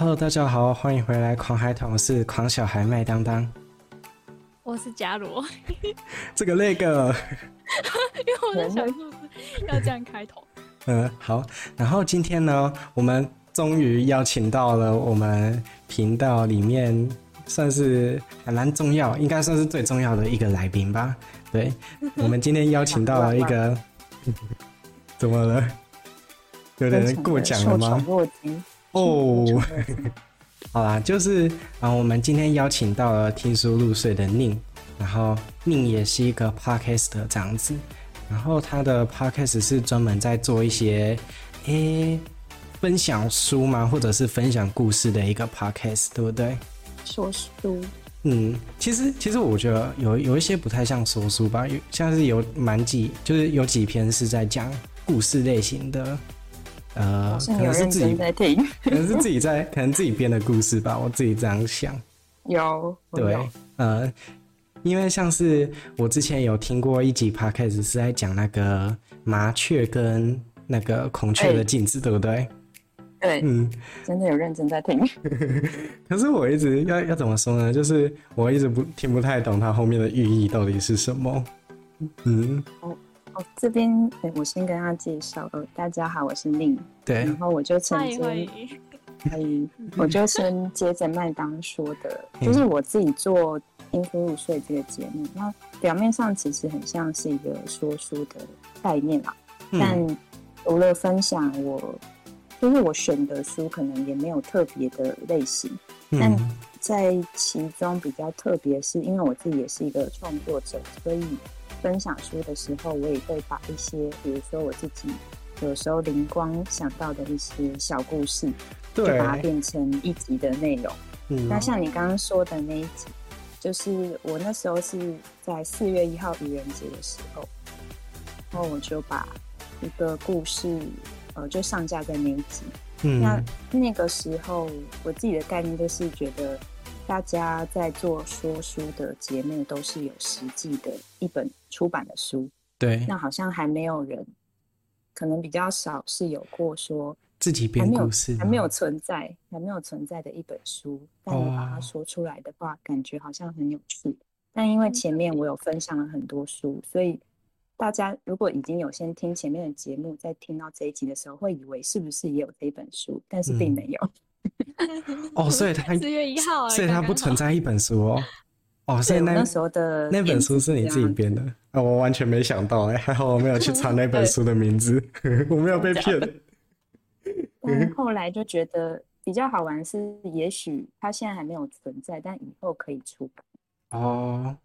Hello，大家好，欢迎回来狂孩团，我是狂小孩麦当当，我是伽罗，这个那个，因为我在想是不是要这样开头？嗯，好，然后今天呢，我们终于邀请到了我们频道里面算是还蛮重要，应该算是最重要的一个来宾吧。对，我们今天邀请到了一个，怎么了？有点过奖了吗？哦，好啦，就是啊，我们今天邀请到了听书入睡的宁，然后宁也是一个 podcast 这样子，然后他的 podcast 是专门在做一些诶、欸、分享书嘛，或者是分享故事的一个 podcast，对不对？说书。嗯，其实其实我觉得有有一些不太像说书吧，有像是有蛮几，就是有几篇是在讲故事类型的，呃，可能是自己在听，可能是自己在，可能自己编的故事吧，我自己这样想。有，对，呃，因为像是我之前有听过一集 podcast 是在讲那个麻雀跟那个孔雀的镜子，欸、对不对？对，嗯，真的有认真在听。可是我一直要要怎么说呢？就是我一直不听不太懂它后面的寓意到底是什么。嗯，哦哦，这边我先跟他介绍，呃，大家好，我是宁。对，然后我就曾经，可以，我就先 接着麦当说的，就是我自己做《听书入睡》这个节目，那表面上其实很像是一个说书的概念啦，嗯、但除了分享我。就是我选的书可能也没有特别的类型，嗯、但在其中比较特别，是因为我自己也是一个创作者，所以分享书的时候，我也会把一些，比如说我自己有时候灵光想到的一些小故事，对就把它变成一集的内容。嗯、那像你刚刚说的那一集，就是我那时候是在四月一号愚人节的时候，然后我就把一个故事。呃，就上架在那一集。嗯，那那个时候，我自己的概念就是觉得，大家在做说书的节目都是有实际的一本出版的书。对。那好像还没有人，可能比较少是有过说自己编故事还，还没有存在，还没有存在的一本书，但你把它说出来的话，感觉好像很有趣。但因为前面我有分享了很多书，所以。大家如果已经有先听前面的节目，在听到这一集的时候，会以为是不是也有这一本书，但是并没有。嗯、哦，所以它四月一号，所以它不存在一本书哦。哦，所以那，那时候的那本书是你自己编的啊、哦？我完全没想到哎，还好我没有去查那本书的名字，我没有被骗。但后来就觉得比较好玩是，也许它现在还没有存在，但以后可以出版哦。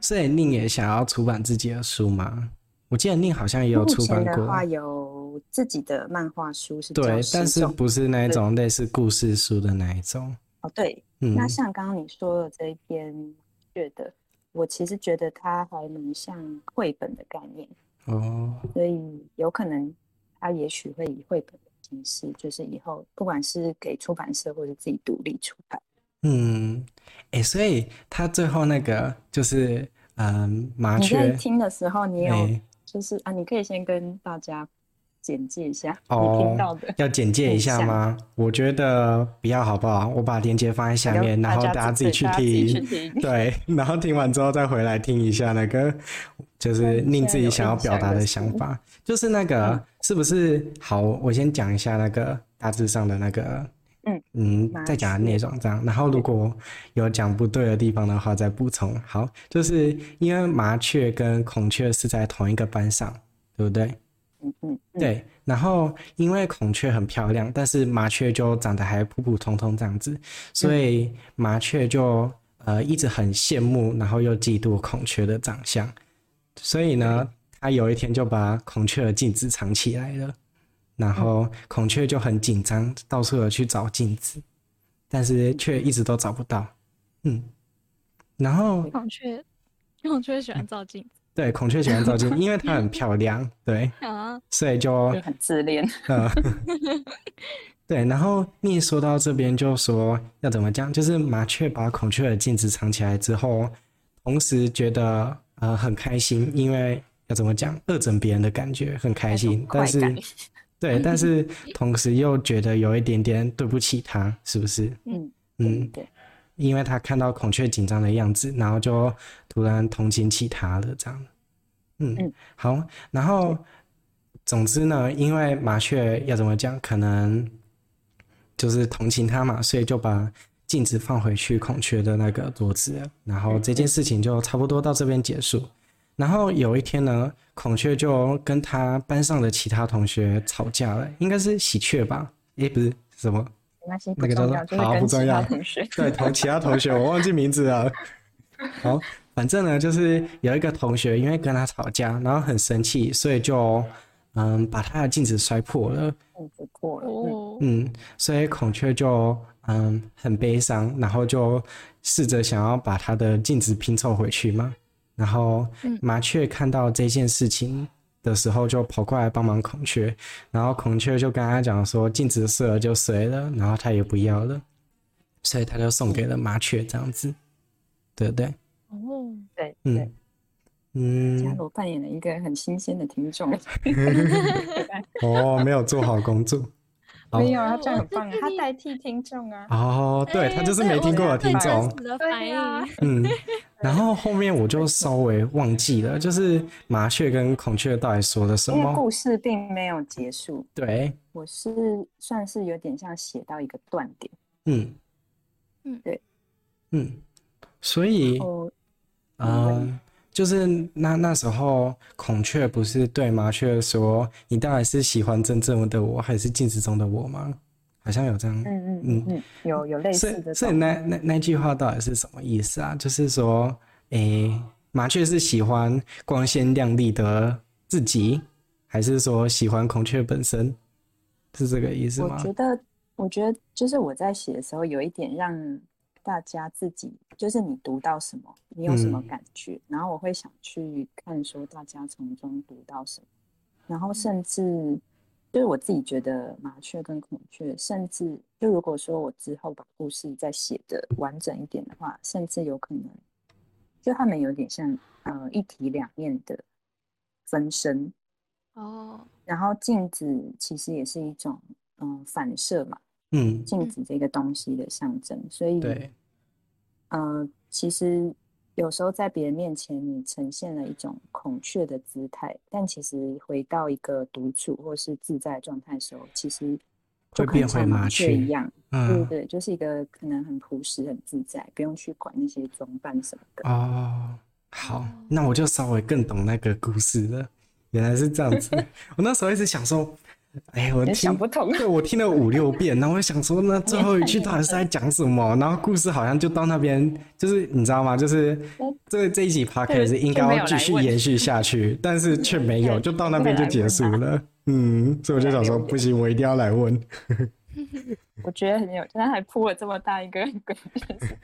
所以宁也想要出版自己的书吗？我记得宁好像也有出版过。的话有自己的漫画书是对，但是不是那一种类似故事书的那一种。哦，对，嗯，那像刚刚你说的这一篇，觉得我其实觉得它还能像绘本的概念哦，所以有可能它也许会以绘本的形式，就是以后不管是给出版社或者自己独立出版。嗯，哎、欸，所以他最后那个就是，嗯，麻雀。听的时候，你有就是、欸、啊，你可以先跟大家简介一下哦，你听到的。要简介一下吗？我觉得不要，好不好？我把链接放在下面，然后大家自己去听。对，然后听完之后再回来听一下那个，就是宁自己想要表达的想法。就是那个、嗯、是不是好？我先讲一下那个大致上的那个。嗯嗯，再讲的内容这样，然后如果有讲不对的地方的话再补充。好，就是因为麻雀跟孔雀是在同一个班上，对不对？嗯嗯，对。然后因为孔雀很漂亮，但是麻雀就长得还普普通通这样子，所以麻雀就呃一直很羡慕，然后又嫉妒孔雀的长相，所以呢，他有一天就把孔雀的镜子藏起来了。然后孔雀就很紧张，到处的去找镜子，但是却一直都找不到。嗯，然后孔雀，孔雀喜欢照镜子。对，孔雀喜欢照镜子，因为它很漂亮。对啊，所以就，就很自恋。嗯，对。然后你说到这边，就说要怎么讲？就是麻雀把孔雀的镜子藏起来之后，同时觉得呃很开心，因为要怎么讲，恶整别人的感觉很开心，但是。对，但是 同时又觉得有一点点对不起他，是不是？嗯嗯，对，因为他看到孔雀紧张的样子，然后就突然同情起他了，这样。嗯嗯，好，然后总之呢，因为麻雀要怎么讲，可能就是同情他嘛，所以就把镜子放回去孔雀的那个桌子，然后这件事情就差不多到这边结束。然后有一天呢，孔雀就跟他班上的其他同学吵架了，应该是喜鹊吧？诶，不是什么，那个叫做好不重要。对，同其他同学我忘记名字了。好，反正呢，就是有一个同学因为跟他吵架，然后很生气，所以就嗯把他的镜子摔破了。镜子破了。嗯，所以孔雀就嗯很悲伤，然后就试着想要把他的镜子拼凑回去嘛。然后麻雀看到这件事情的时候，就跑过来帮忙孔雀。然后孔雀就跟他讲说：“镜子碎了就碎了，然后他也不要了，所以他就送给了麻雀这样子，对不对？”哦，对，嗯嗯。伽罗扮演了一个很新鲜的听众。哦，没有做好工作。没有，他这样很棒，他代替听众啊。哦，对，他就是没听过的听众。对呀，嗯。然后后面我就稍微忘记了，就是麻雀跟孔雀到底说了什么？因为故事并没有结束。对，我是算是有点像写到一个断点。嗯嗯，对，嗯，所以，嗯，就是那那时候孔雀不是对麻雀说：“你到底是喜欢真正的我，还是镜子中的我吗？”好像有这样，嗯嗯嗯嗯，有有类似的。所以那那那句话到底是什么意思啊？就是说，诶、欸，麻雀是喜欢光鲜亮丽的自己，还是说喜欢孔雀本身？是这个意思吗？我觉得，我觉得就是我在写的时候，有一点让大家自己，就是你读到什么，你有什么感觉，嗯、然后我会想去看说大家从中读到什么，然后甚至。就是我自己觉得麻雀跟孔雀，甚至就如果说我之后把故事再写的完整一点的话，甚至有可能，就他们有点像呃一体两面的分身哦。然后镜子其实也是一种嗯、呃、反射嘛，嗯，镜子这个东西的象征，所以对，呃，其实。有时候在别人面前，你呈现了一种孔雀的姿态，但其实回到一个独处或是自在状态的时候，其实就变回麻雀一样，嗯、对对，就是一个可能很朴实、很自在，不用去管那些装扮什么的。哦，好，那我就稍微更懂那个故事了。原来是这样子，我那时候一直想说。哎，我听想不通，对，我听了五六遍，然后我想说，那最后一句到底是在讲什么？然后故事好像就到那边，就是你知道吗？就是这这一集 podcast 应该要继续延续下去，但是却没有，就到那边就结束了。嗯，所以我就想说，不行，我一定要来问。我觉得很有，他还铺了这么大一个梗，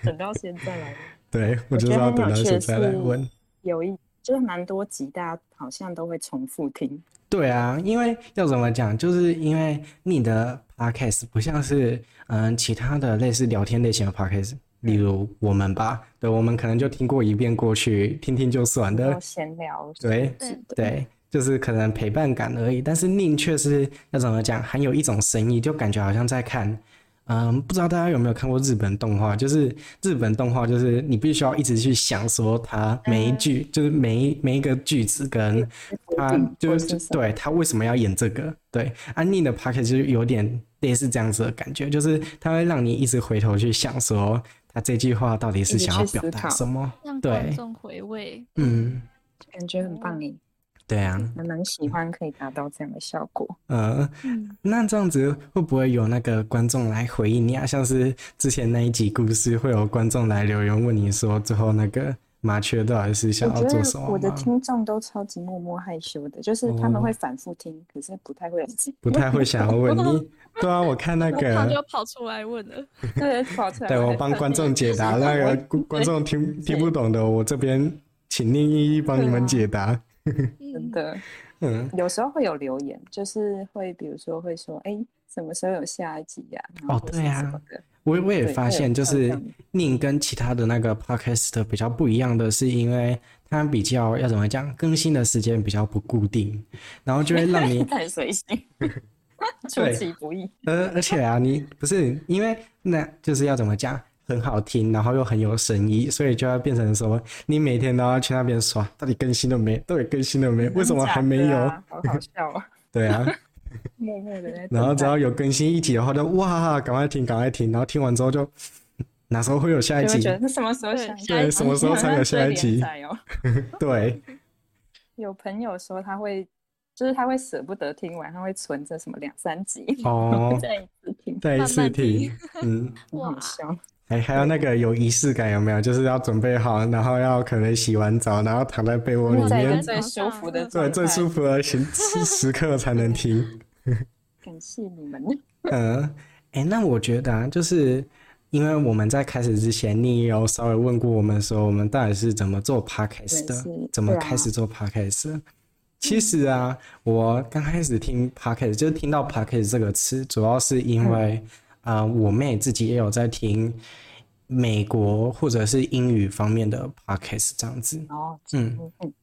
等到现在来。对，我就是要等到现在来问。有一就是蛮多集，大家好像都会重复听。对啊，因为要怎么讲，就是因为你的 podcast 不像是嗯其他的类似聊天类型的 podcast，例如我们吧，对，我们可能就听过一遍过去，听听就算的闲聊，对对对，就是可能陪伴感而已。但是宁却是要怎么讲，含有一种深意，就感觉好像在看。嗯，不知道大家有没有看过日本动画？就是日本动画，就是你必须要一直去想说它每一句，嗯、就是每一每一个句子跟他就是对他为什么要演这个？对，安妮的 p o c k e t 就是有点类似这样子的感觉，就是它会让你一直回头去想说他这句话到底是想要表达什么？对，让观众回味，嗯，感觉很棒耶。对啊，蛮蛮喜欢可以达到这样的效果。呃，那这样子会不会有那个观众来回应你啊？像是之前那一集故事，会有观众来留言问你说，最后那个麻雀到底是想要做什么？我，的听众都超级默默害羞的，就是他们会反复听，哦、可是不太会不太会想要问你。对啊，我看那个他就跑出来问了，对，跑出来。对，我帮观众解答那个 观众听听不懂的，我这边请另一一帮你们解答。真的，嗯，有时候会有留言，就是会，比如说会说，哎、欸，什么时候有下一集呀、啊？哦，对啊，我我也发现，就是宁跟其他的那个 podcast 比较不一样的是，因为它比较要怎么讲，更新的时间比较不固定，然后就会让你 太随性。出其不意。而，而且啊，你不是因为那就是要怎么讲，很好听，然后又很有神意，所以就要变成说，你每天都要去那边刷，到底更新了没？到底更新了没？为什么还没有？啊、好好笑啊！对啊，默默的在。然后只要有更新一集的话，就哇，赶快听，赶快听，然后听完之后就。哪时候会有下一集？什么时候下一集？对，什么时候才有下一集？对。有朋友说他会，就是他会舍不得听完，他会存着什么两三集哦，再一次听，再一次听，嗯，哇，笑。还还有那个有仪式感有没有？就是要准备好，然后要可能洗完澡，然后躺在被窝里面，最舒服的，对，最舒服的 时时刻才能听。感谢你们。嗯，哎、欸，那我觉得啊，就是。因为我们在开始之前，你也有稍微问过我们说，我们到底是怎么做 podcast 的，怎么开始做 podcast？其实啊，我刚开始听 podcast，就是听到 podcast 这个词，主要是因为啊、呃，我妹自己也有在听美国或者是英语方面的 podcast 这样子。哦，嗯，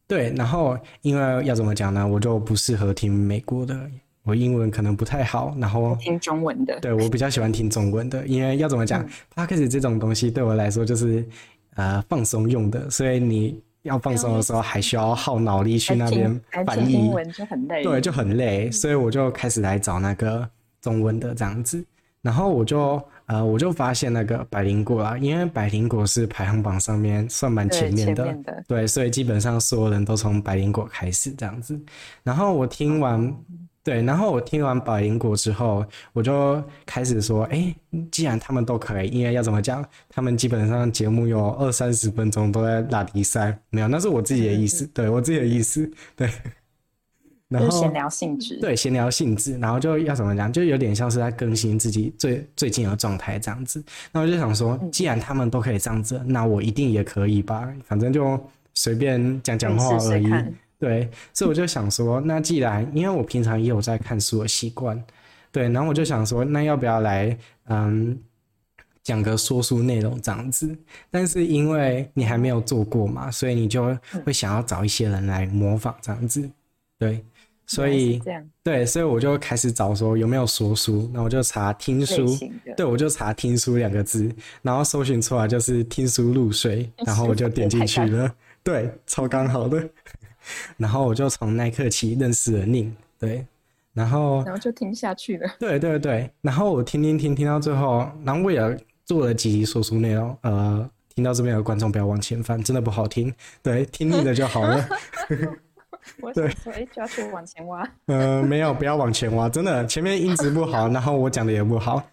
对，然后因为要怎么讲呢，我就不适合听美国的。我英文可能不太好，然后听中文的。对，我比较喜欢听中文的，因为要怎么讲，Podcast 这种东西对我来说就是呃放松用的，所以你要放松的时候还需要耗脑力去那边翻译，英文就很累，对，就很累，所以我就开始来找那个中文的这样子，然后我就呃我就发现那个百灵果啦，因为百灵果是排行榜上面算蛮前面的，的，对，所以基本上所有人都从百灵果开始这样子，然后我听完。对，然后我听完百灵果之后，我就开始说，哎，既然他们都可以，因为要怎么讲，他们基本上节目有二三十分钟都在拉比赛，没有，那是我自己的意思，对，我自己的意思，对。然后闲聊性质。对，闲聊性质，然后就要怎么讲，就有点像是在更新自己最最近的状态这样子。那我就想说，既然他们都可以这样子，那我一定也可以吧，反正就随便讲讲话而已。对，所以我就想说，那既然因为我平常也有在看书的习惯，对，然后我就想说，那要不要来嗯讲个说书内容这样子？但是因为你还没有做过嘛，所以你就会想要找一些人来模仿这样子，对，所以对，所以我就开始找说有没有说书，那我就查听书，对，我就查听书两个字，然后搜寻出来就是听书入睡，然后我就点进去了，对，超刚好的。然后我就从那一刻起认识了宁，对，然后然后就听下去了，对对对，然后我听听听听到最后，然后我也做了几集说书内容，呃，听到这边的观众不要往前翻，真的不好听，对，听腻了就好了。对，所以就要去往前挖。呃，没有，不要往前挖，真的，前面音质不好，然后我讲的也不好。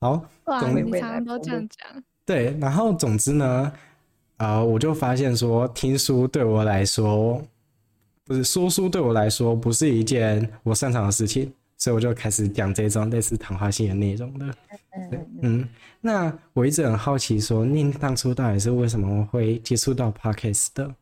好，哇，你常常都这样讲。对，然后总之呢。啊、uh，我就发现说，听书对我来说，不是说书对我来说不是一件我擅长的事情，所以我就开始讲这种类似谈话性的内容的。嗯嗯。那我一直很好奇说，说您当初到底是为什么会接触到 Podcast 的？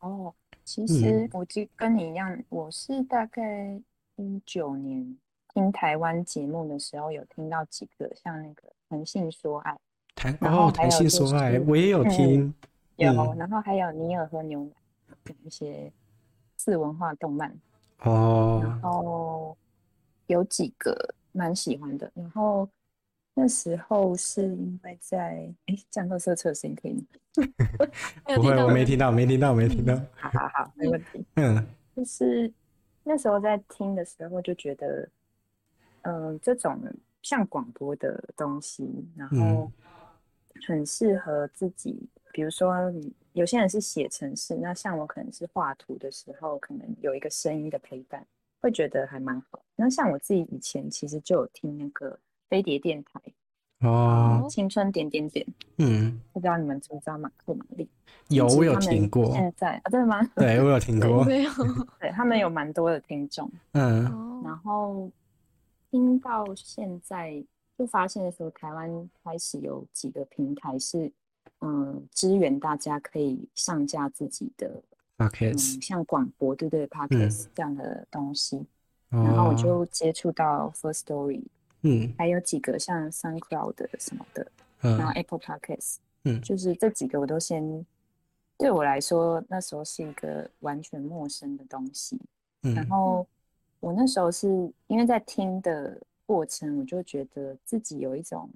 哦，其实我就跟你一样，我是大概一九年听台湾节目的时候，有听到几个像那个谈性说爱。谈哦，谈性说爱，我也有听，嗯、有、嗯，然后还有尼尔和牛一些次文化动漫哦，然后有几个蛮喜欢的，然后那时候是因为在哎，降落色测试可以吗？不会，我没听到，没听到，没听到。好好好，没问题。嗯，就是那时候在听的时候就觉得，嗯、呃，这种像广播的东西，然后。嗯很适合自己，比如说，有些人是写程式，那像我可能是画图的时候，可能有一个声音的陪伴，会觉得还蛮好。那像我自己以前其实就有听那个飞碟电台哦，青春点点点，嗯，不知道你们知不知道马克玛丽？有，我有听过。现在啊，真的吗？对，我有听过。没有，对他们有蛮多的听众，嗯，然后听到现在。就发现的时候，台湾开始有几个平台是，嗯，支援大家可以上架自己的 podcast，、嗯、像广播对对 podcast 这样的东西、嗯，然后我就接触到 First Story，嗯，还有几个像 SoundCloud 什么的，嗯、然后 Apple Podcast，嗯，就是这几个我都先，对我来说那时候是一个完全陌生的东西，嗯、然后我那时候是因为在听的过程，我就觉得自己有一种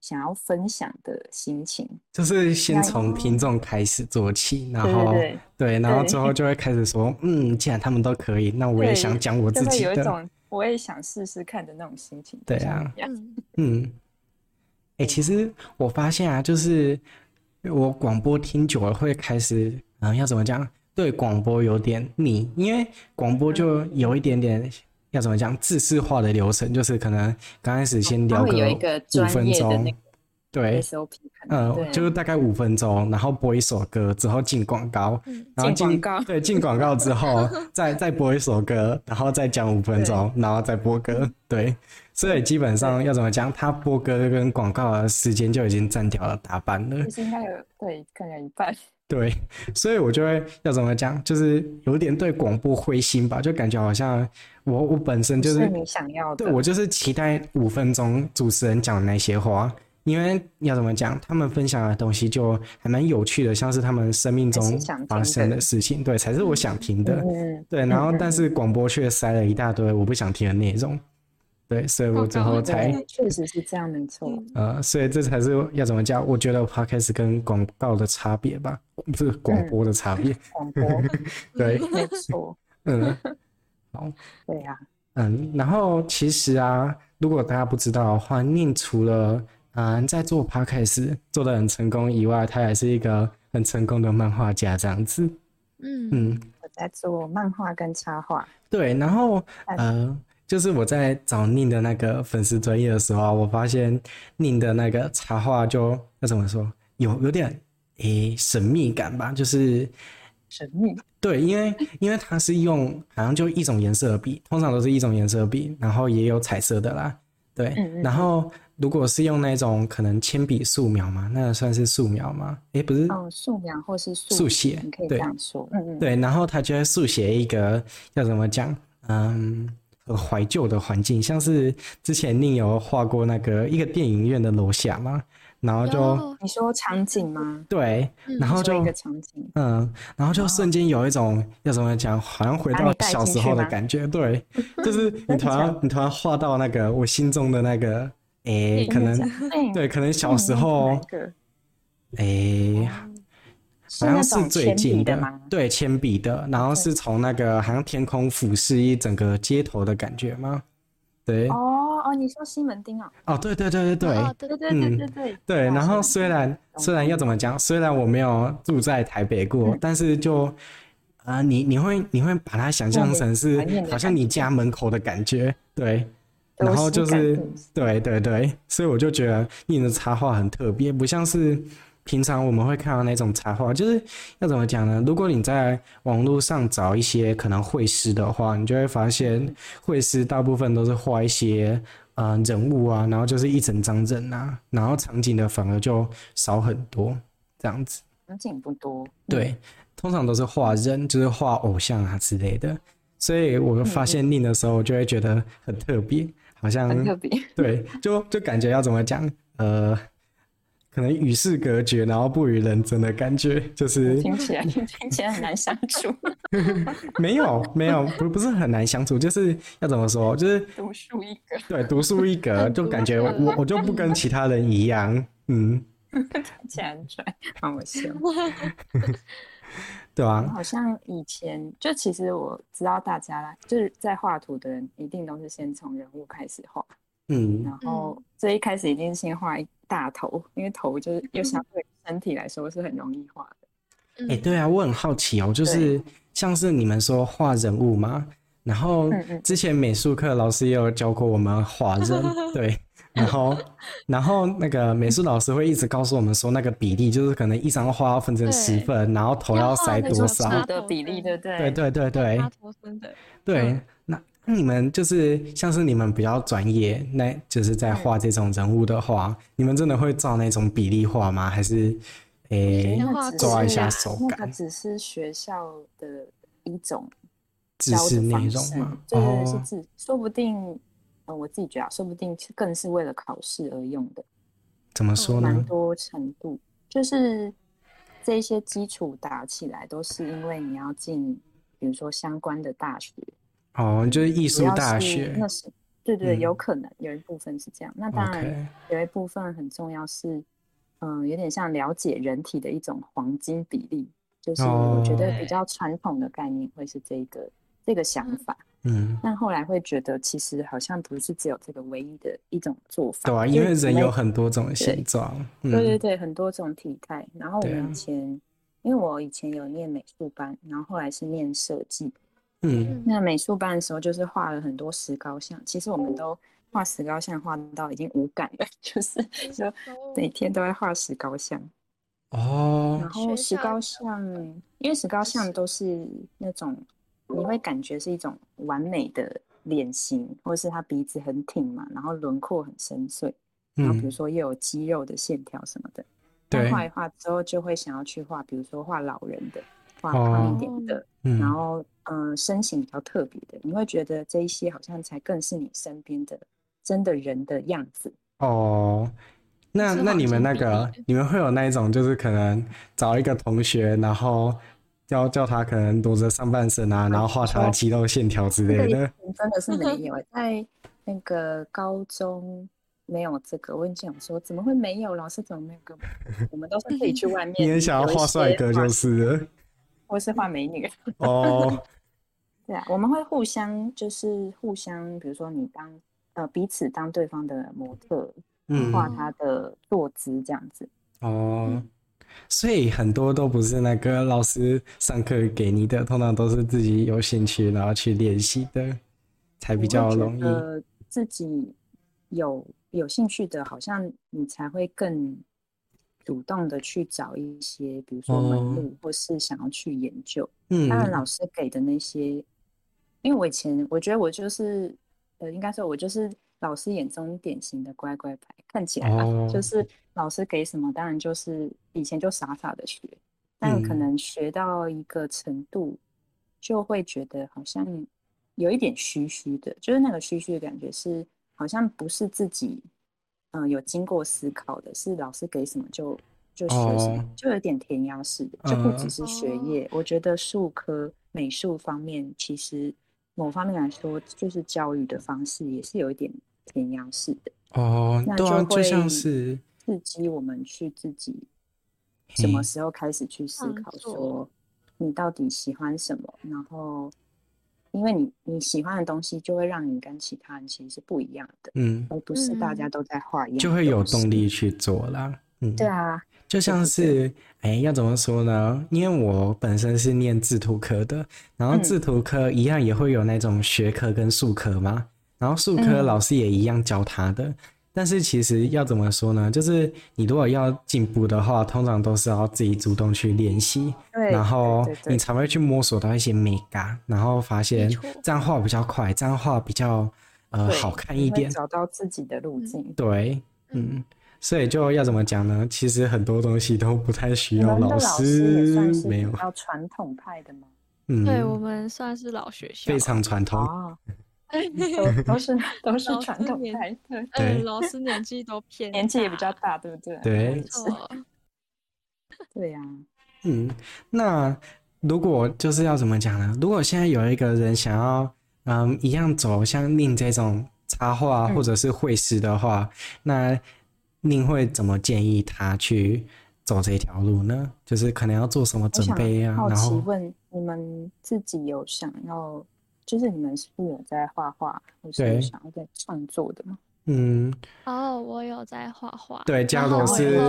想要分享的心情，就是先从听众开始做起，然后对，然后之后就会开始说，嗯，既然他们都可以，那我也想讲我自己的，我也想试试看的那种心情。对啊，嗯，哎、欸，其实我发现啊，就是我广播听久了会开始，嗯，要怎么讲？对广播有点腻，因为广播就有一点点要怎么讲，自式化的流程，就是可能刚开始先聊个五分钟，对，嗯，就是大概五分钟，然后播一首歌之后进广告，然后进广告。对进广告之后再再播一首歌，然后再讲五分钟，然后再播歌，对，所以基本上要怎么讲，他播歌跟广告的时间就已经占掉了大半了，应该有对，可能一半。对，所以我就会要怎么讲，就是有点对广播灰心吧，就感觉好像我我本身就是，是你想要的，对我就是期待五分钟主持人讲的那些话，因为要怎么讲，他们分享的东西就还蛮有趣的，像是他们生命中发生的事情，对，才是我想听的，嗯、对，然后但是广播却塞了一大堆我不想听的内容。对，所以我最后才确实是这样，没错。呃，所以这才是要怎么讲？我觉得 Podcast 跟广告的差别吧，不是广播的差别。广播，对，没错。嗯，好。对呀。嗯，然后其实啊，如果大家不知道的话，Ning 除了啊在做 Podcast 做的很成功以外，他也是一个很成功的漫画家，这样子。嗯嗯，我在做漫画跟插画。对，然后呃。就是我在找 Ning 的那个粉丝专业的时候，我发现 Ning 的那个插画就那怎么说，有有点诶、欸、神秘感吧，就是神秘。对，因为因为它是用好像就一种颜色的笔，通常都是一种颜色的笔，然后也有彩色的啦。对，嗯嗯，然后如果是用那种可能铅笔素描嘛，那算是素描吗？诶、欸，不是？哦，素描或是速速写，你可以这样说。嗯嗯，对，然后他就会速写一个要怎么讲，嗯。怀旧的环境，像是之前 Ning 有画过那个一个电影院的楼下嘛，然后就你说场景吗？对，然后就一个场景，嗯，然后就瞬间有一种要怎么讲，好像回到小时候的感觉，对，就是你突然 你突然画到那个我心中的那个，诶，可能对，可能小时候，诶。好像是最近的，的对，铅笔的，然后是从那个好像天空俯视一整个街头的感觉吗？对。哦哦，你说西门町啊？哦，对对对对对，哦、对对对对对对。然后虽然虽然要怎么讲，虽然我没有住在台北过，嗯、但是就啊、呃，你你会你会把它想象成是好像你家门口的感觉，对。然后就是对对对，所以我就觉得你的插画很特别，不像是。平常我们会看到那种插画，就是要怎么讲呢？如果你在网络上找一些可能绘师的话，你就会发现绘师大部分都是画一些呃人物啊，然后就是一整张人啊，然后场景的反而就少很多，这样子。场景不多。对，通常都是画人，就是画偶像啊之类的。所以我发现 Ning 的时候，我就会觉得很特别，好像很特别。对，就就感觉要怎么讲，呃。可能与世隔绝，然后不与人争的感觉，就是 听起来 听起来很难相处。没有没有，不不是很难相处，就是要怎么说，就是独树一格。对，独树一格，就感觉我我就不跟其他人一样，嗯。听起来很帅，好笑。对啊，好像以前就其实我知道大家啦，就是在画图的人一定都是先从人物开始画。嗯，然后最一开始一定是先画一大头，因为头就是又相对身体来说是很容易画的。哎、欸，对啊，我很好奇哦，就是像是你们说画人物嘛，然后之前美术课老师也有教过我们画人，对，然后然后那个美术老师会一直告诉我们说，那个比例就是可能一张画要分成十份，然后头要塞多少的比例，对不对？对对对对，对，那。那你们就是像是你们比较专业，那就是在画这种人物的话，嗯、你们真的会照那种比例画吗？还是诶抓一下手感？那个只是学校的一种知识内容嘛？对，是自，说不定，呃，我自己觉得，说不定更是为了考试而用的。怎么说呢？蛮多程度，就是这些基础打起来，都是因为你要进，比如说相关的大学。哦，就是艺术大学。那是对对，有可能有一部分是这样。嗯、那当然有一部分很重要是，嗯、呃，有点像了解人体的一种黄金比例，就是我觉得比较传统的概念会是这个、哦、这个想法。嗯，但后来会觉得其实好像不是只有这个唯一的一种做法。对啊，因为人有很多种形状。对，嗯、对对对，很多种体态。然后我以前。因为我以前有念美术班，然后后来是念设计。嗯，那美术班的时候就是画了很多石膏像。其实我们都画石膏像画到已经无感了，就是就每天都在画石膏像。哦。然后石膏像，因为石膏像都是那种你会感觉是一种完美的脸型，或是他鼻子很挺嘛，然后轮廓很深邃，然后比如说又有肌肉的线条什么的。对，画一画之后，就会想要去画，比如说画老人的，画胖一点的，哦嗯、然后嗯、呃，身形比较特别的，你会觉得这一些好像才更是你身边的真的人的样子。哦，那那你们那个，你们会有那一种，就是可能找一个同学，然后叫叫他可能裸着上半身啊，然后画他的肌肉线条之类的。真的是没有，在那个高中。没有这个，我跟你讲说，怎么会没有？老师怎么没有跟我们？都是可以去外面。你也想要画帅哥就是，或是画美女。哦，对啊，我们会互相就是互相，比如说你当呃彼此当对方的模特，嗯画他的坐姿这样子。哦，所以很多都不是那个老师上课给你的，通常都是自己有兴趣然后去练习的，才比较容易。自己有。有兴趣的，好像你才会更主动的去找一些，比如说门路，或是想要去研究。嗯，当然老师给的那些，因为我以前我觉得我就是，呃，应该说我就是老师眼中典型的乖乖牌，看起来就是老师给什么，当然就是以前就傻傻的学，但可能学到一个程度，就会觉得好像有一点虚虚的，就是那个虚虚的感觉是。好像不是自己，嗯、呃，有经过思考的，是老师给什么就就学什么，oh. 就有点填鸭式的，就不只是学业。Uh. 我觉得术科美术方面，其实某方面来说，就是教育的方式也是有一点填鸭式的。哦，那就会刺激我们去自己什么时候开始去思考，说你到底喜欢什么，然后。因为你你喜欢的东西，就会让你跟其他人其实是不一样的，嗯，而不是大家都在画一样，就会有动力去做啦。嗯，对啊，就像是，哎，要怎么说呢？因为我本身是念制图科的，然后制图科一样也会有那种学科跟术科嘛，然后术科老师也一样教他的。嗯但是其实要怎么说呢？就是你如果要进步的话，通常都是要自己主动去练习，然后你才会去摸索到一些美感，然后发现这样画比较快，这样画比较呃好看一点，找到自己的路径。对，嗯，所以就要怎么讲呢？其实很多东西都不太需要老师，没有。要传统派的吗？嗯，对我们算是老学校，非常传统。哦 都都是都是传统派，对，老师年纪都偏，年纪也比较大，对不对？对，对呀。嗯，那如果就是要怎么讲呢？如果现在有一个人想要，嗯，一样走像宁这种插画或者是绘师的话，那宁会怎么建议他去走这条路呢？就是可能要做什么准备啊？然后问你们自己有想要。就是你们是不是有在画画，或是想要在创作的吗？嗯，哦，我有在画画。对，嘉罗是。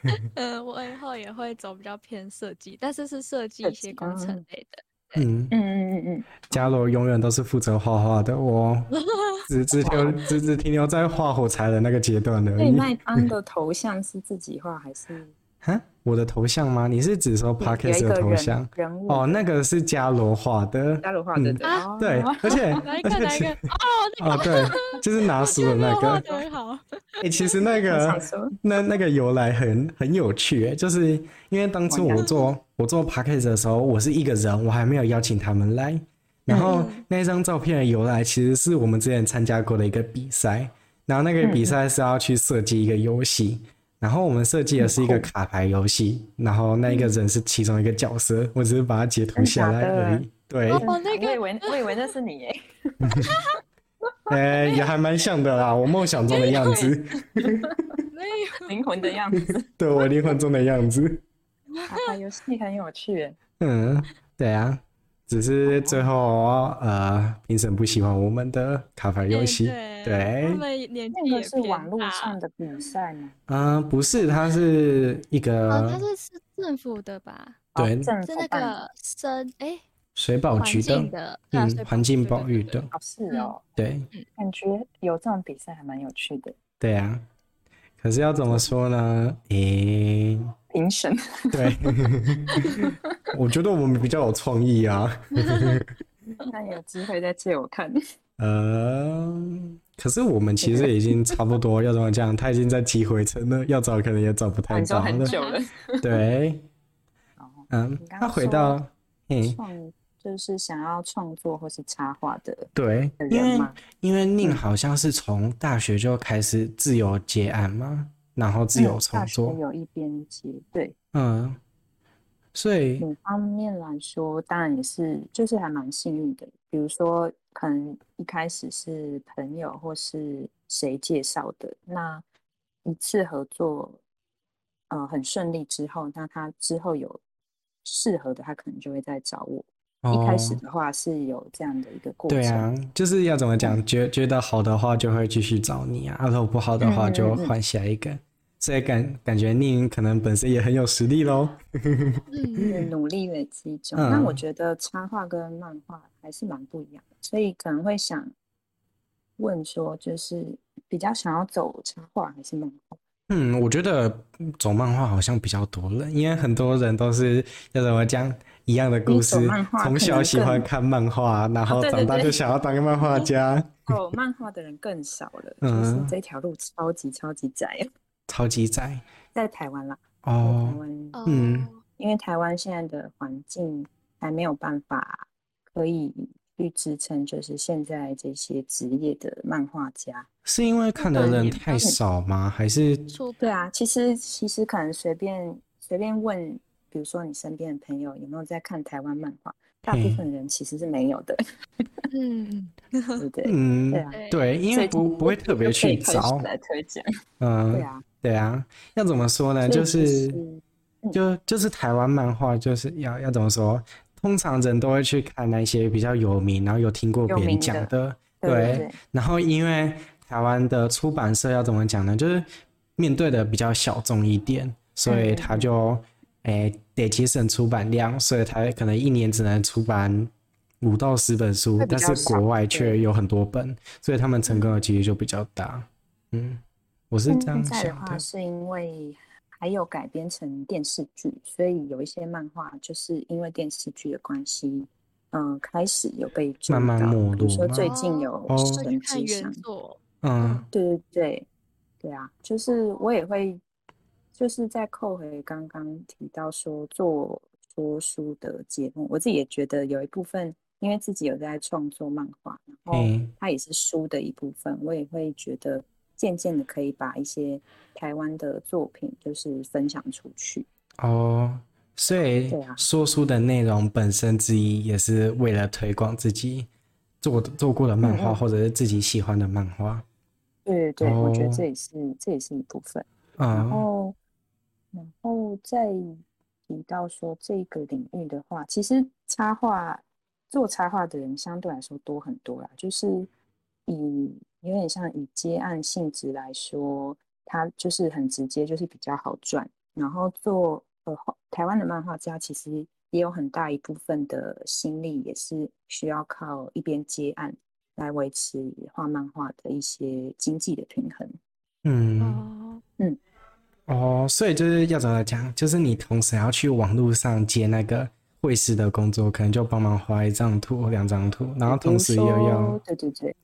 嗯，我以后也会走比较偏设计，但是是设计一些工程类的。嗯嗯嗯嗯嗯，嘉罗永远都是负责画画的，我 只只留只只停留在画火柴的那个阶段而已。那麦当的头像是自己画还是？哈，我的头像吗？你是指说 Podcast 的头像？哦，那个是伽罗画的。伽罗画的，对，而且 哪一个哪一 个？哦，对，就是拿书的那个。好。哎，其实那个那那个由来很很有趣，就是因为当初我做我做 Podcast 的时候，我是一个人，我还没有邀请他们来。然后那张照片的由来，其实是我们之前参加过的一个比赛，然后那个比赛是要去设计一个游戏。然后我们设计的是一个卡牌游戏，然后那一个人是其中一个角色，我只是把它截图下来而已。对，哦，那个，我以为我以为那是你耶。哎、欸，也还蛮像的啦，我梦想中的样子，没有灵魂的样子，对我灵魂中的样子。卡牌游戏很有趣。嗯，对啊，只是最后呃，评审不喜欢我们的卡牌游戏。对，他们年纪也是网络上的比赛吗？嗯，不是，它是一个，哦，它是是政府的吧？对，哦、是那个生哎。欸水保局的，的嗯，环境保育的，哦，是哦，对，感觉有这种比赛还蛮有趣的。对啊，可是要怎么说呢？诶、欸，评审，对，我觉得我们比较有创意啊。那有机会再借我看。呃，可是我们其实已经差不多，要怎么讲？他已经在积灰尘了，要找可能也找不太到了。很久了。对，嗯，他回到，嗯。就是想要创作或是插画的，对，因为因为宁好像是从大学就开始自由接案嘛，嗯、然后自由创作，有一边接，对，嗯，所以某方面来说，当然也是，就是还蛮幸运的。比如说，可能一开始是朋友或是谁介绍的，那一次合作，呃，很顺利之后，那他之后有适合的，他可能就会再找我。一开始的话是有这样的一个过程，对啊，就是要怎么讲，觉觉得好的话就会继续找你啊，如果不好的话就换下一个，所以感感觉宁可能本身也很有实力喽，嗯，努力为基准。那我觉得插画跟漫画还是蛮不一样的，所以可能会想问说，就是比较想要走插画还是漫画？嗯，我觉得走漫画好像比较多了，因为很多人都是要怎么讲。一样的故事，从小喜欢看漫画，然后长大就想要当个漫画家。哦，漫画的人更少了，就是这条路超级超级窄，超级宅，在台湾啦。哦，台湾，嗯，因为台湾现在的环境还没有办法可以去支撑，就是现在这些职业的漫画家。是因为看的人太少吗？还是？对啊，其实其实可能随便随便问。比如说，你身边的朋友有没有在看台湾漫画？大部分人其实是没有的。嗯，对不对？嗯，对啊，对，因为不不会特别去找来推荐。嗯，对啊，对啊。要怎么说呢？就是就就是台湾漫画，就是要要怎么说？通常人都会去看那些比较有名，然后有听过别人讲的。对。然后因为台湾的出版社要怎么讲呢？就是面对的比较小众一点，所以他就。哎，得节省出版量，所以他可能一年只能出版五到十本书，但是国外却有很多本，所以他们成功的几率就比较大。嗯，我是这样想的。现在的话，是因为还有改编成电视剧，所以有一些漫画就是因为电视剧的关系，嗯、呃，开始有被慢慢没落。比如说最近有神之箱，嗯，对对对，对啊，就是我也会。就是在扣回刚刚提到说做说书的节目，我自己也觉得有一部分，因为自己有在创作漫画，然后它也是书的一部分，我也会觉得渐渐的可以把一些台湾的作品就是分享出去。哦，所以说书的内容本身之一也是为了推广自己做做过的漫画，或者是自己喜欢的漫画。对对对，我觉得这也是这也是一部分。然后。然后再提到说这个领域的话，其实插画做插画的人相对来说多很多啦。就是以有点像以接案性质来说，它就是很直接，就是比较好赚。然后做呃台湾的漫画家，其实也有很大一部分的心力，也是需要靠一边接案来维持画漫画的一些经济的平衡。嗯嗯。哦，所以就是要怎么讲？就是你同时要去网络上接那个绘师的工作，可能就帮忙画一张图、两张图，然后同时又要对对对，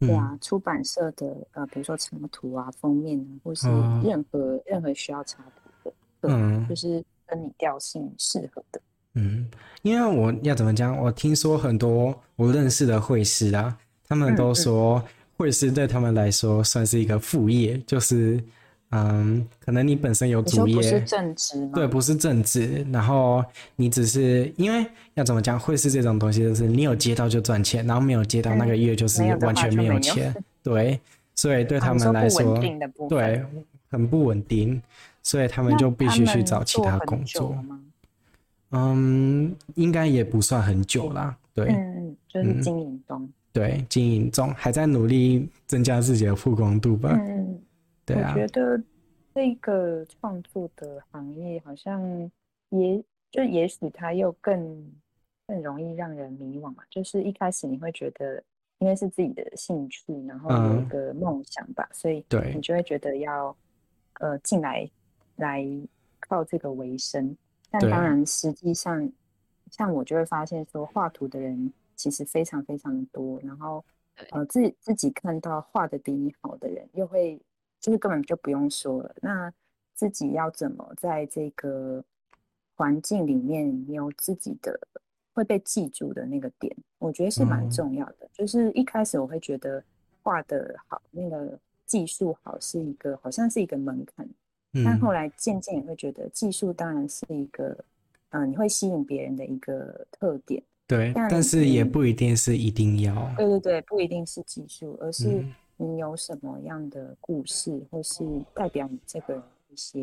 对啊，嗯、出版社的呃，比如说插图啊、封面啊，或是任何、哦、任何需要插图的，嗯，就是跟你调性适合的。嗯，因为我要怎么讲？我听说很多我认识的绘师啊，他们都说绘师对他们来说算是一个副业，就是。嗯，可能你本身有主业，不是正职吗？对，不是正职，然后你只是因为要怎么讲，会是这种东西，就是你有接到就赚钱，然后没有接到那个月就是完全没有。钱，嗯、对，所以对他们来说，啊、对，很不稳定，所以他们就必须去找其他工作。嗯，应该也不算很久啦，对，嗯，就是经营中、嗯，对，经营中，还在努力增加自己的曝光度吧。嗯，对啊，我觉得这个创作的行业好像也就也许它又更更容易让人迷惘嘛。就是一开始你会觉得，因为是自己的兴趣，然后有一个梦想吧，嗯、所以对你就会觉得要呃进来来靠这个为生。但当然，实际上，像我就会发现说，画图的人其实非常非常的多。然后，呃，自自己看到画的比你好的人，又会就是根本就不用说了。那自己要怎么在这个环境里面有自己的会被记住的那个点，我觉得是蛮重要的。嗯、就是一开始我会觉得画的好，那个技术好是一个好像是一个门槛。但后来渐渐也会觉得，技术当然是一个，嗯、呃，你会吸引别人的一个特点。对，但，但是也不一定是一定要。对对对，不一定是技术，而是你有什么样的故事，嗯、或是代表你这个人一些，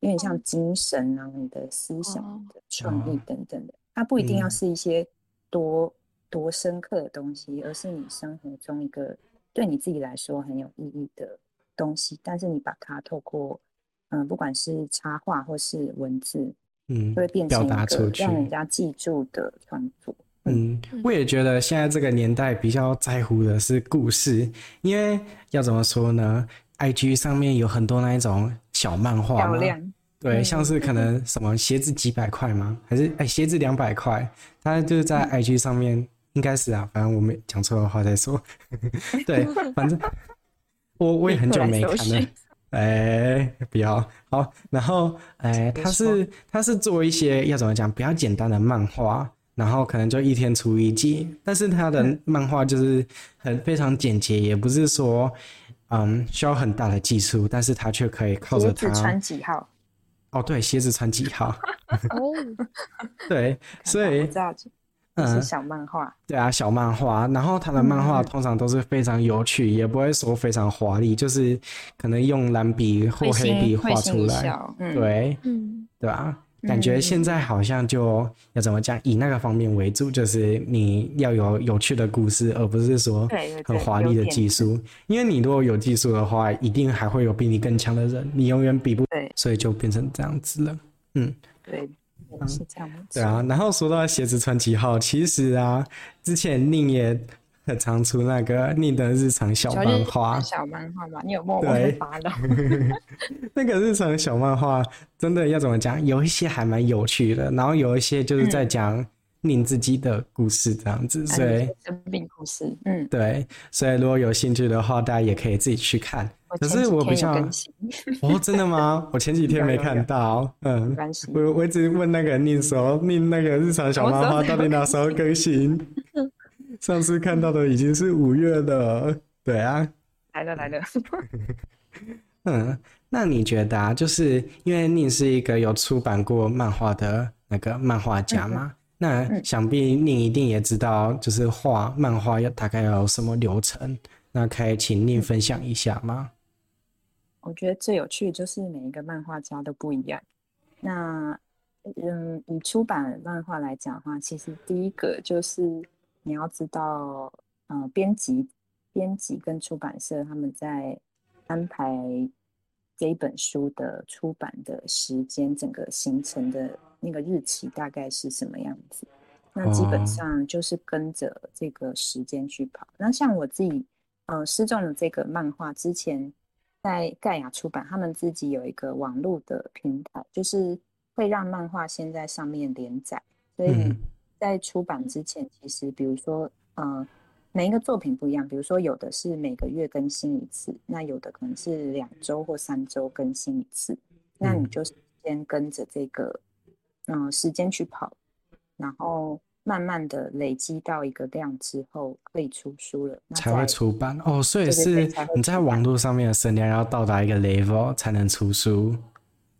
有点像精神啊，你的思想的创意等等的。它不一定要是一些多、嗯、多深刻的东西，而是你生活中一个对你自己来说很有意义的东西。但是你把它透过嗯，不管是插画或是文字，嗯，会变成一个让人家记住的创作。嗯，我也觉得现在这个年代比较在乎的是故事，因为要怎么说呢？IG 上面有很多那一种小漫画，漂亮。对，像是可能什么鞋子几百块吗？还是哎鞋子两百块？他就是在 IG 上面，嗯、应该是啊，反正我没讲错的话再说。对，反正我我也很久没看了。哎、欸，不要好，然后哎，他是他是做一些要怎么讲比较简单的漫画，然后可能就一天出一集，但是他的漫画就是很非常简洁，也不是说嗯需要很大的技术，但是他却可以靠着他穿几号？哦，对，鞋子穿几号？哦，对，所以。嗯，是小漫画。对啊，小漫画。然后他的漫画通常都是非常有趣，嗯、也不会说非常华丽，就是可能用蓝笔或黑笔画出来。嗯、对，嗯，对吧？感觉现在好像就要怎么讲，以那个方面为主，就是你要有有趣的故事，而不是说很华丽的技术。因为你如果有技术的话，一定还会有比你更强的人，你永远比不。对，所以就变成这样子了。嗯，对。是这样子。对啊，然后说到鞋子穿几号，其实啊，之前宁也很 常出那个宁的日常小漫画。小漫画嘛，你有默默的发的。那个日常小漫画真的要怎么讲？有一些还蛮有趣的，然后有一些就是在讲宁自己的故事这样子，嗯、所以生病故事。嗯，对，所以如果有兴趣的话，大家也可以自己去看。可是我比较哦，真的吗？我前几天 没看到，嗯，我我一直问那个宁说，宁那个日常小漫画到底哪时候更新？上次看到的已经是五月了，对啊，来了来了，嗯，那你觉得啊，就是因为您是一个有出版过漫画的那个漫画家吗，嗯、那想必您一定也知道，就是画漫画要大概要有什么流程，那可以请您分享一下吗？我觉得最有趣的就是每一个漫画家都不一样。那，嗯，以出版漫画来讲的话，其实第一个就是你要知道，嗯、呃，编辑、编辑跟出版社他们在安排这一本书的出版的时间，整个行程的那个日期大概是什么样子。那基本上就是跟着这个时间去跑。那像我自己，嗯、呃，失重的这个漫画之前。在盖亚出版，他们自己有一个网络的平台，就是会让漫画先在上面连载。所以在出版之前，其实比如说，呃，每一个作品不一样，比如说有的是每个月更新一次，那有的可能是两周或三周更新一次。那你就先跟着这个，嗯、呃，时间去跑，然后慢慢的累积到一个量之后，可以出书了，才会出版哦。所以是你在网络上面的声量要到达一个 level 才能出书，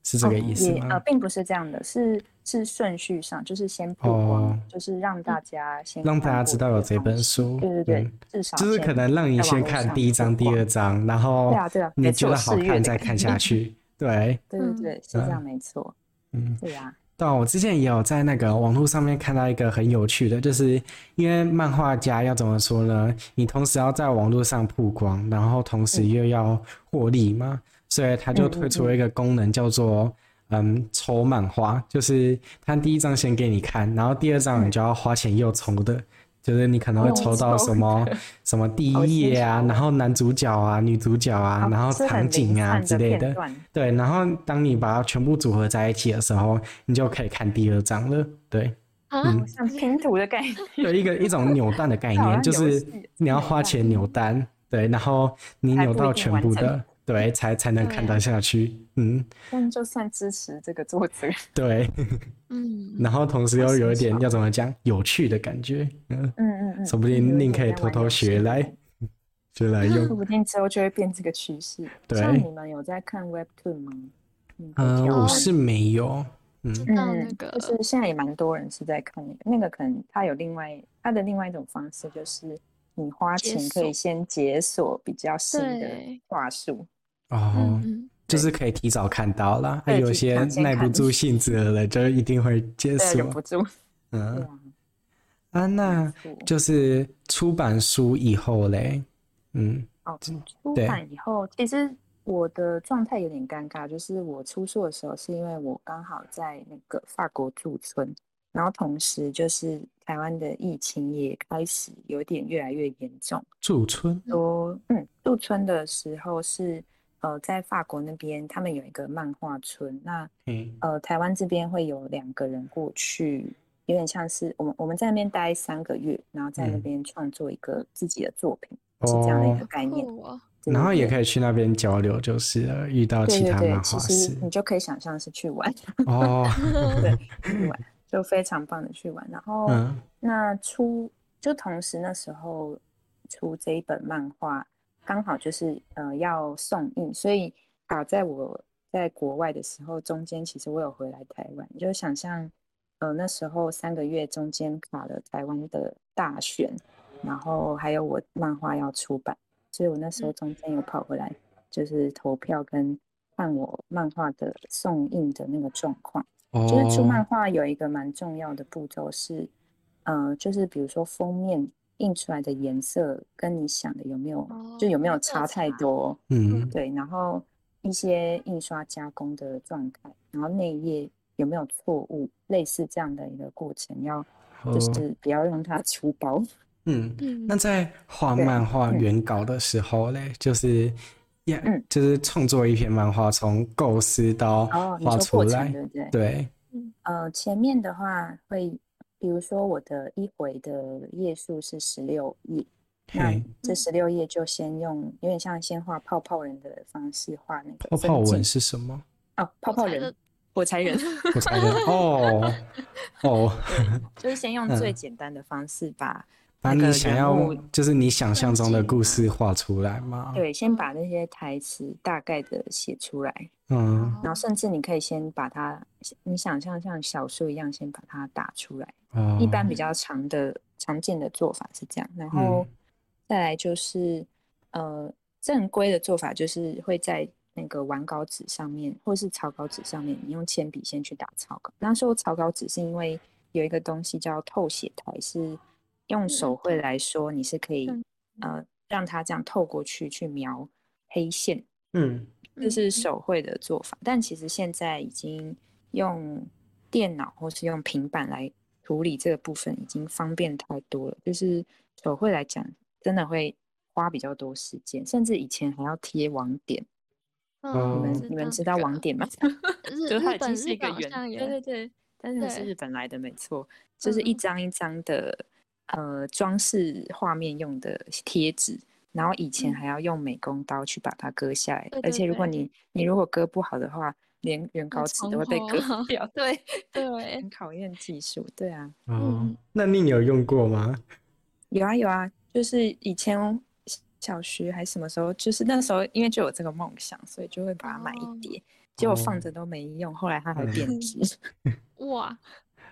是这个意思吗？哦、呃，并不是这样的，是是顺序上，就是先曝光，哦、就是让大家先让大家知道有这本书。对对对，嗯、至少就是可能让你先看第一章、第二章，然后对啊对啊，你觉得好看再看下去。对对对对，是这样没错。嗯，对呀。对，我之前也有在那个网络上面看到一个很有趣的，就是因为漫画家要怎么说呢？你同时要在网络上曝光，然后同时又要获利嘛，嗯、所以他就推出了一个功能，叫做嗯抽满花，就是他第一张先给你看，然后第二张你就要花钱又抽的。就是你可能会抽到什么什么第一页啊，然后男主角啊、女主角啊，然后场景啊之类的，对。然后当你把它全部组合在一起的时候，你就可以看第二张了。对，嗯，像拼图的概念，有一个一种扭蛋的概 念，就是你要花钱扭蛋，对，然后你扭到全部的。对，才才能看得下去，嗯。但就算支持这个作者，对，嗯。然后同时又有一点要怎么讲，有趣的感觉，嗯嗯嗯，说不定您可以偷偷学来，学来用。说不定之后就会变这个趋势。对。像你们有在看 Webtoon 吗？嗯，我是没有。嗯嗯，就是现在也蛮多人是在看那个，那个可能他有另外他的另外一种方式，就是。你花钱可以先解锁比较新的话术哦，就是可以提早看到啦。还有些耐不住性子的人就一定会接受。忍不住。嗯啊，那就是出版书以后嘞，嗯哦，出版以后，其实我的状态有点尴尬，就是我出书的时候是因为我刚好在那个法国驻村。然后同时就是台湾的疫情也开始有点越来越严重。驻村说，嗯，驻村的时候是呃在法国那边，他们有一个漫画村。那嗯呃台湾这边会有两个人过去，有点像是我们我们在那边待三个月，然后在那边创作一个自己的作品，嗯、是这样的一个概念。哦、然后也可以去那边交流，就是遇到其他漫画师，其实你就可以想象是去玩哦，对，去玩。就非常棒的去玩，然后那出就同时那时候出这一本漫画，刚好就是呃要送印，所以啊在我在国外的时候，中间其实我有回来台湾，就想象呃那时候三个月中间卡了台湾的大选，然后还有我漫画要出版，所以我那时候中间有跑回来，就是投票跟看我漫画的送印的那个状况。就是出漫画有一个蛮重要的步骤是，呃，就是比如说封面印出来的颜色跟你想的有没有，就有没有差太多，嗯，对，然后一些印刷加工的状态，然后内页有没有错误，类似这样的一个过程，要就是不要让它出包。嗯，那在画漫画原稿的时候嘞，就是。Yeah, 嗯，就是创作一篇漫画，从构思到画出来，哦、对不对？对，呃，前面的话会，比如说我的一回的页数是十六页，那这十六页就先用有点像先画泡泡人的方式画那个。泡泡文是什么？哦，泡泡人，火柴人，火柴人，哦，哦，就是先用最简单的方式把。把你想要，就是你想象中的故事画出来吗？对，先把那些台词大概的写出来，嗯，然后甚至你可以先把它，你想象像小说一样，先把它打出来。嗯，一般比较常的常见的做法是这样，然后再来就是，呃，正规的做法就是会在那个完稿纸上面，或是草稿纸上面，你用铅笔先去打草稿。那时候草稿纸是因为有一个东西叫透写台是。用手绘来说，你是可以，呃，让它这样透过去去描黑线，嗯，这是手绘的做法。但其实现在已经用电脑或是用平板来处理这个部分，已经方便太多了。就是手绘来讲，真的会花比较多时间，甚至以前还要贴网点。你们你们知道网点吗？就它已经是一个圆，对对对，但是是日本来的，没错，就是一张一张的。呃，装饰画面用的贴纸，然后以前还要用美工刀去把它割下来，嗯、而且如果你你如果割不好的话，连原稿纸都会被割掉。对 对，很考验技术。对啊。哦，那你有用过吗？有啊有啊，就是以前小学还是什么时候，就是那时候因为就有这个梦想，所以就会把它买一叠，哦、结果放着都没用，后来它还变质。哇，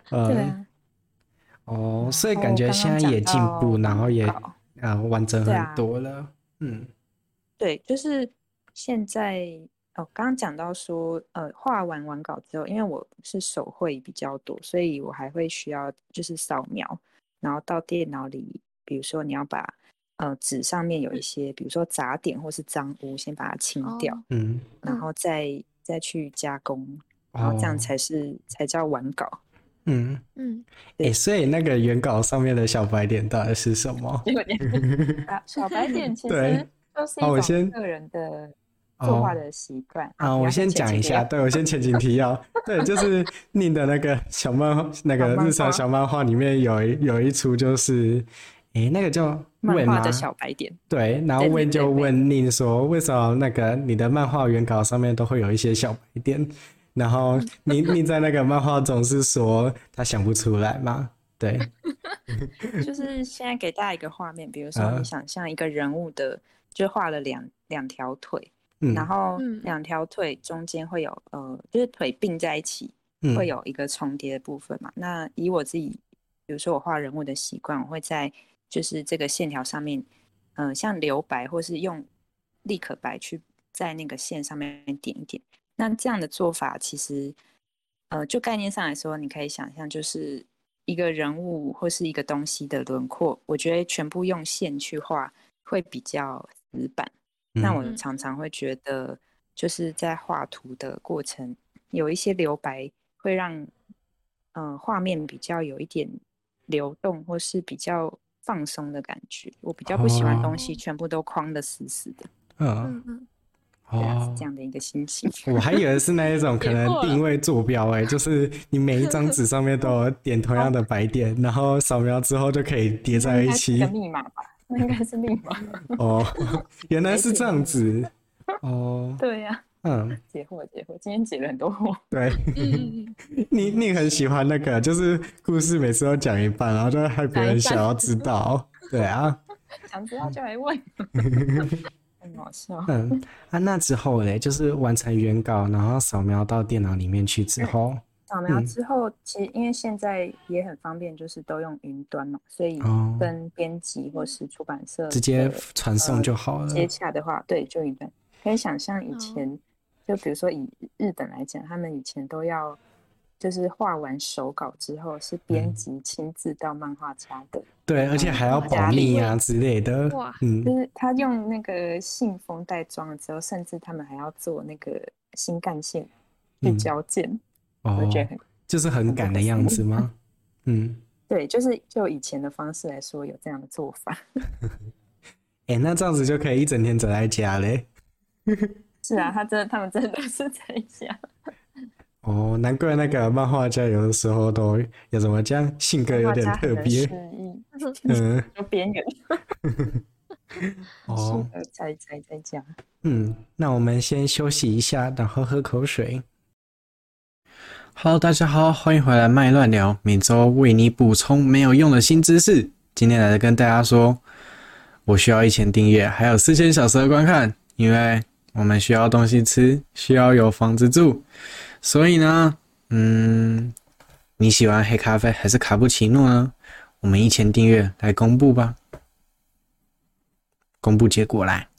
对啊。哦，所以感觉现在也进步，然后也啊完整很多了。啊、嗯，对，就是现在哦，刚刚讲到说，呃，画完完稿之后，因为我是手绘比较多，所以我还会需要就是扫描，然后到电脑里，比如说你要把呃纸上面有一些，比如说杂点或是脏污，先把它清掉，嗯，然后再再去加工，然后这样才是、哦、才叫完稿。嗯。嗯，哎、欸，所以那个原稿上面的小白点到底是什么？小白点其实都是一种个人的作画的习惯。啊，我先讲一下，对，我先前景提要，对，就是宁的那个小漫那个日常小漫画里面有一有一出就是，哎、欸，那个叫漫画的小白点，对，然后 Wayne 就问宁说，为什么那个你的漫画原稿上面都会有一些小白点？然后你你在那个漫画总是说他想不出来嘛？对，就是现在给大家一个画面，比如说你想象一个人物的，啊、就画了两两条腿，嗯、然后两条腿中间会有呃，就是腿并在一起，会有一个重叠的部分嘛。嗯、那以我自己，比如说我画人物的习惯，我会在就是这个线条上面，嗯、呃，像留白或是用立可白去在那个线上面点一点。那这样的做法，其实，呃，就概念上来说，你可以想象，就是一个人物或是一个东西的轮廓，我觉得全部用线去画会比较死板。嗯、那我常常会觉得，就是在画图的过程，有一些留白，会让，呃，画面比较有一点流动，或是比较放松的感觉。我比较不喜欢东西全部都框得死死的。嗯嗯。哦，这样的一个心情，我还以为是那一种可 能定位坐标哎，就是你每一张纸上面都有点同样的白点，然后扫描之后就可以叠在一起。密码吧，那应该是密码。哦，原来是这样子。哦，对呀。嗯，解惑解惑，今天解了很多惑。对，你你很喜欢那个，就是故事每次都讲一半，然后就害别人想要知道。对啊，想知道就来问。很搞笑。嗯，啊，那之后嘞，就是完成原稿，然后扫描到电脑里面去之后，扫描之后，嗯、其实因为现在也很方便，就是都用云端嘛，所以跟编辑或是出版社直接传送就好了。接洽的话，对，就云端。可以想象以前，就比如说以日本来讲，他们以前都要。就是画完手稿之后，是编辑亲自到漫画家的，对，而且还要保密啊之类的。哇，嗯，就是他用那个信封袋装了之后，甚至他们还要做那个新干线去交件，我觉得很就是很赶的样子吗？嗯，对，就是就以前的方式来说，有这样的做法。哎，那这样子就可以一整天宅在家嘞。是啊，他真的，他们真的都是在家。哦，难怪那个漫画家有的时候都要怎么讲，性格有点特别，嗯，有边缘。哦，讲。嗯，那我们先休息一下，然后喝口水。Hello，大家好，欢迎回来麦乱聊，每周为你补充没有用的新知识。今天来跟大家说，我需要一千订阅，还有四千小时的观看，因为我们需要东西吃，需要有房子住。所以呢，嗯，你喜欢黑咖啡还是卡布奇诺呢？我们一千订阅来公布吧，公布结果来。